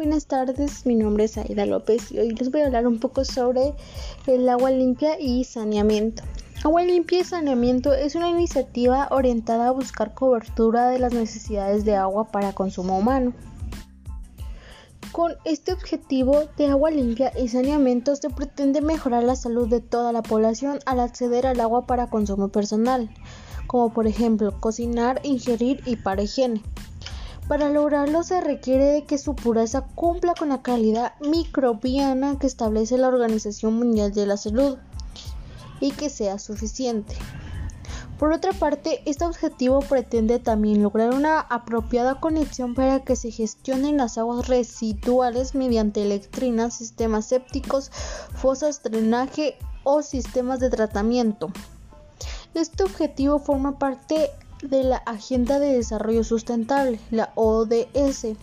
Buenas tardes, mi nombre es Aida López y hoy les voy a hablar un poco sobre el agua limpia y saneamiento. Agua limpia y saneamiento es una iniciativa orientada a buscar cobertura de las necesidades de agua para consumo humano. Con este objetivo de agua limpia y saneamiento se pretende mejorar la salud de toda la población al acceder al agua para consumo personal, como por ejemplo cocinar, ingerir y para higiene. Para lograrlo se requiere que su pureza cumpla con la calidad microbiana que establece la Organización Mundial de la Salud y que sea suficiente. Por otra parte, este objetivo pretende también lograr una apropiada conexión para que se gestionen las aguas residuales mediante electrinas, sistemas sépticos, fosas, drenaje o sistemas de tratamiento. Este objetivo forma parte de la Agenda de Desarrollo Sustentable, la ODS,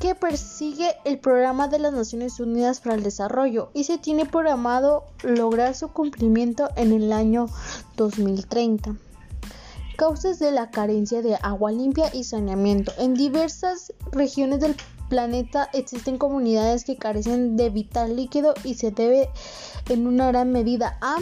que persigue el Programa de las Naciones Unidas para el Desarrollo y se tiene programado lograr su cumplimiento en el año 2030. Causas de la carencia de agua limpia y saneamiento. En diversas regiones del planeta existen comunidades que carecen de vital líquido y se debe en una gran medida a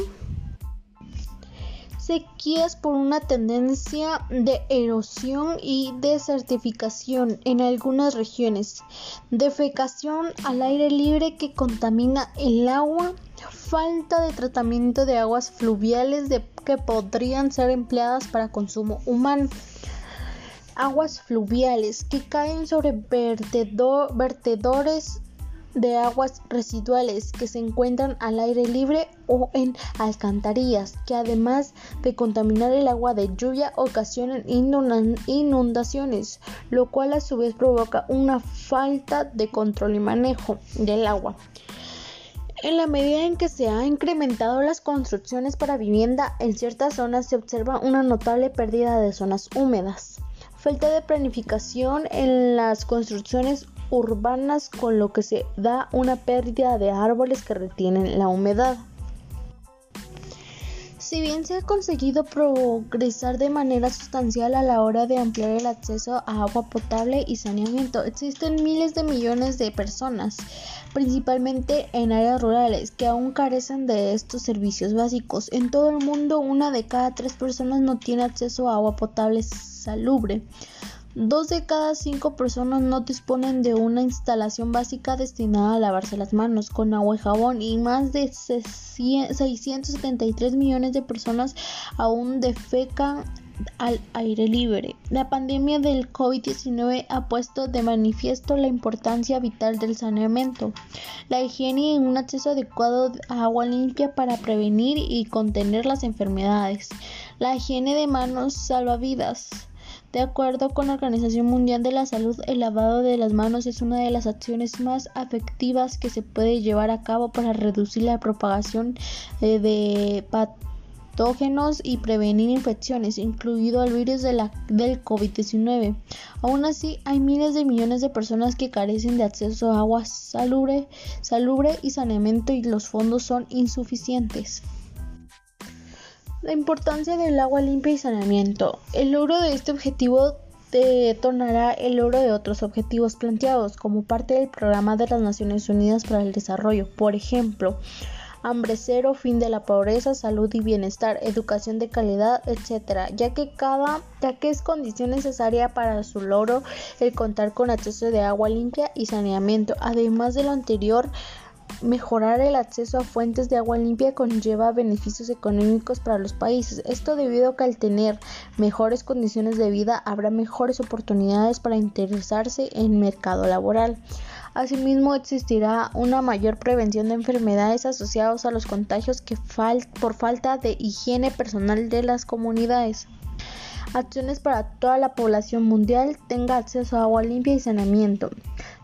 sequías por una tendencia de erosión y desertificación en algunas regiones, defecación al aire libre que contamina el agua, falta de tratamiento de aguas fluviales de, que podrían ser empleadas para consumo humano. Aguas fluviales que caen sobre vertedores de aguas residuales que se encuentran al aire libre o en alcantarillas, que además de contaminar el agua de lluvia ocasionan inundaciones, lo cual a su vez provoca una falta de control y manejo del agua. En la medida en que se han incrementado las construcciones para vivienda, en ciertas zonas se observa una notable pérdida de zonas húmedas. Falta de planificación en las construcciones urbanas con lo que se da una pérdida de árboles que retienen la humedad. Si bien se ha conseguido progresar de manera sustancial a la hora de ampliar el acceso a agua potable y saneamiento, existen miles de millones de personas, principalmente en áreas rurales, que aún carecen de estos servicios básicos. En todo el mundo, una de cada tres personas no tiene acceso a agua potable salubre. Dos de cada cinco personas no disponen de una instalación básica destinada a lavarse las manos con agua y jabón y más de 673 millones de personas aún defecan al aire libre. La pandemia del COVID-19 ha puesto de manifiesto la importancia vital del saneamiento, la higiene y un acceso adecuado a agua limpia para prevenir y contener las enfermedades. La higiene de manos salva vidas. De acuerdo con la Organización Mundial de la Salud, el lavado de las manos es una de las acciones más efectivas que se puede llevar a cabo para reducir la propagación eh, de patógenos y prevenir infecciones, incluido el virus del COVID-19. Aún así, hay miles de millones de personas que carecen de acceso a agua salubre y saneamiento y los fondos son insuficientes. La importancia del agua limpia y saneamiento. El logro de este objetivo detonará el logro de otros objetivos planteados como parte del programa de las Naciones Unidas para el Desarrollo. Por ejemplo, hambre cero, fin de la pobreza, salud y bienestar, educación de calidad, etc. Ya que cada, ya que es condición necesaria para su logro el contar con acceso de agua limpia y saneamiento. Además de lo anterior, Mejorar el acceso a fuentes de agua limpia conlleva beneficios económicos para los países. Esto debido a que al tener mejores condiciones de vida habrá mejores oportunidades para interesarse en el mercado laboral. Asimismo, existirá una mayor prevención de enfermedades asociadas a los contagios que por falta de higiene personal de las comunidades. Acciones para toda la población mundial tenga acceso a agua limpia y saneamiento.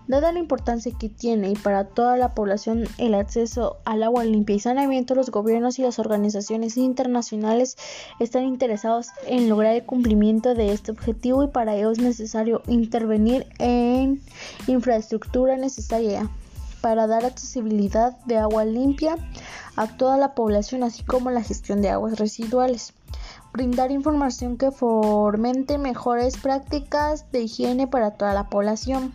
Dada la importancia que tiene y para toda la población el acceso al agua limpia y saneamiento, los gobiernos y las organizaciones internacionales están interesados en lograr el cumplimiento de este objetivo y para ello es necesario intervenir en infraestructura necesaria para dar accesibilidad de agua limpia a toda la población, así como la gestión de aguas residuales. Brindar información que fomente mejores prácticas de higiene para toda la población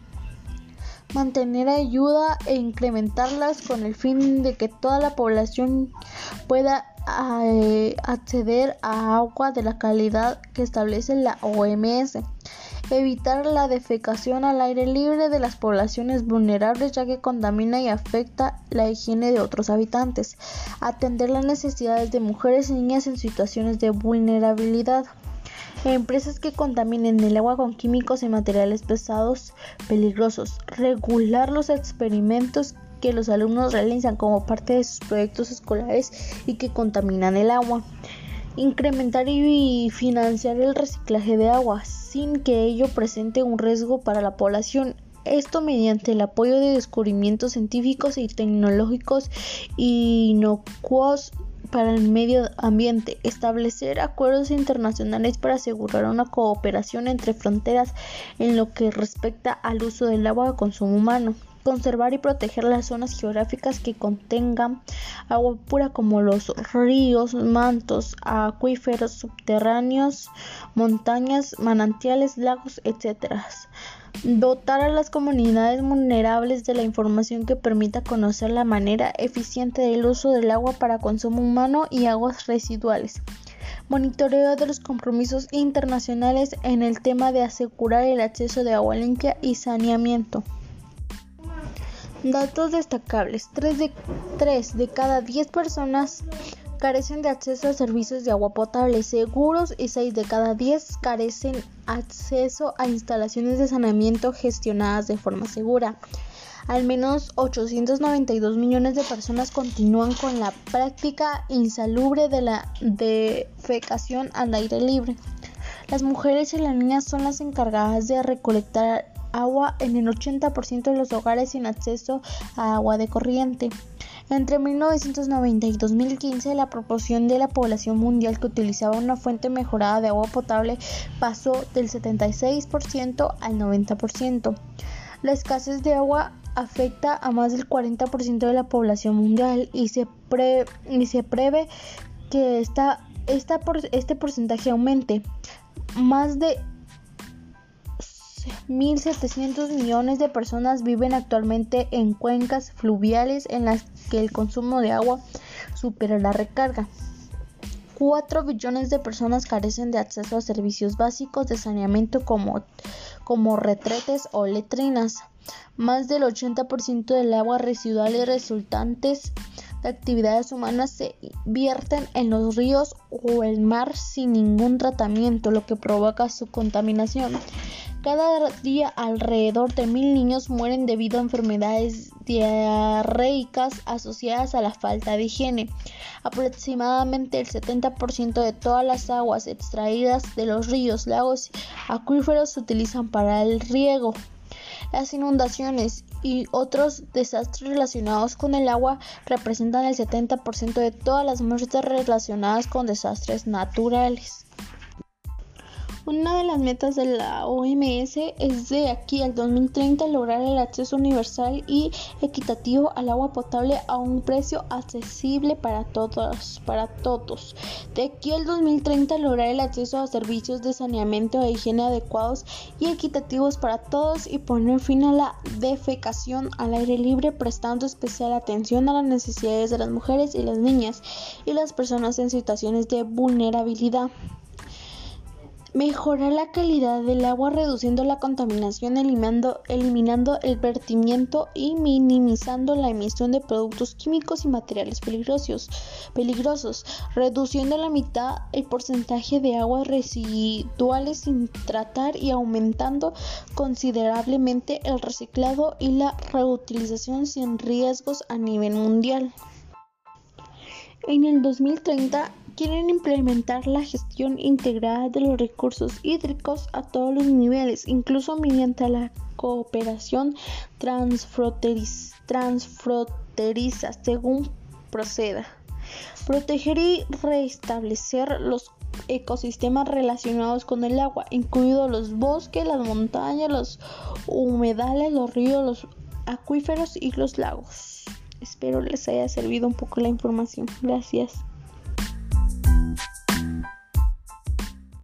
mantener ayuda e incrementarlas con el fin de que toda la población pueda eh, acceder a agua de la calidad que establece la OMS. Evitar la defecación al aire libre de las poblaciones vulnerables ya que contamina y afecta la higiene de otros habitantes. Atender las necesidades de mujeres y niñas en situaciones de vulnerabilidad. Empresas que contaminen el agua con químicos y materiales pesados peligrosos. Regular los experimentos que los alumnos realizan como parte de sus proyectos escolares y que contaminan el agua. Incrementar y financiar el reciclaje de agua sin que ello presente un riesgo para la población. Esto mediante el apoyo de descubrimientos científicos y tecnológicos inocuos para el medio ambiente, establecer acuerdos internacionales para asegurar una cooperación entre fronteras en lo que respecta al uso del agua de consumo humano, conservar y proteger las zonas geográficas que contengan agua pura como los ríos, mantos, acuíferos subterráneos, montañas, manantiales, lagos, etc. Dotar a las comunidades vulnerables de la información que permita conocer la manera eficiente del uso del agua para consumo humano y aguas residuales. Monitoreo de los compromisos internacionales en el tema de asegurar el acceso de agua limpia y saneamiento. Datos destacables. 3 de, 3 de cada 10 personas carecen de acceso a servicios de agua potable seguros y 6 de cada 10 carecen acceso a instalaciones de saneamiento gestionadas de forma segura. Al menos 892 millones de personas continúan con la práctica insalubre de la defecación al aire libre. Las mujeres y las niñas son las encargadas de recolectar agua en el 80% de los hogares sin acceso a agua de corriente. Entre 1990 y 2015, la proporción de la población mundial que utilizaba una fuente mejorada de agua potable pasó del 76% al 90%. La escasez de agua afecta a más del 40% de la población mundial y se, y se prevé que esta, esta por este porcentaje aumente. Más de 1.700 millones de personas viven actualmente en cuencas fluviales en las que el consumo de agua supera la recarga. 4 billones de personas carecen de acceso a servicios básicos de saneamiento como, como retretes o letrinas. Más del 80% del agua residual resultantes de actividades humanas se vierten en los ríos o el mar sin ningún tratamiento, lo que provoca su contaminación. Cada día alrededor de mil niños mueren debido a enfermedades diarreicas asociadas a la falta de higiene. Aproximadamente el 70% de todas las aguas extraídas de los ríos, lagos y acuíferos se utilizan para el riego. Las inundaciones y otros desastres relacionados con el agua representan el 70% de todas las muertes relacionadas con desastres naturales. Una de las metas de la OMS es de aquí al 2030 lograr el acceso universal y equitativo al agua potable a un precio accesible para todos, para todos. De aquí al 2030 lograr el acceso a servicios de saneamiento e higiene adecuados y equitativos para todos y poner fin a la defecación al aire libre prestando especial atención a las necesidades de las mujeres y las niñas y las personas en situaciones de vulnerabilidad. Mejorar la calidad del agua reduciendo la contaminación, eliminando, eliminando, el vertimiento y minimizando la emisión de productos químicos y materiales peligrosos, peligrosos, reduciendo a la mitad el porcentaje de aguas residuales sin tratar y aumentando considerablemente el reciclado y la reutilización sin riesgos a nivel mundial. En el 2030 quieren implementar la gestión integrada de los recursos hídricos a todos los niveles, incluso mediante la cooperación transfronteriza, según proceda. Proteger y restablecer los ecosistemas relacionados con el agua, incluidos los bosques, las montañas, los humedales, los ríos, los acuíferos y los lagos. Espero les haya servido un poco la información. Gracias.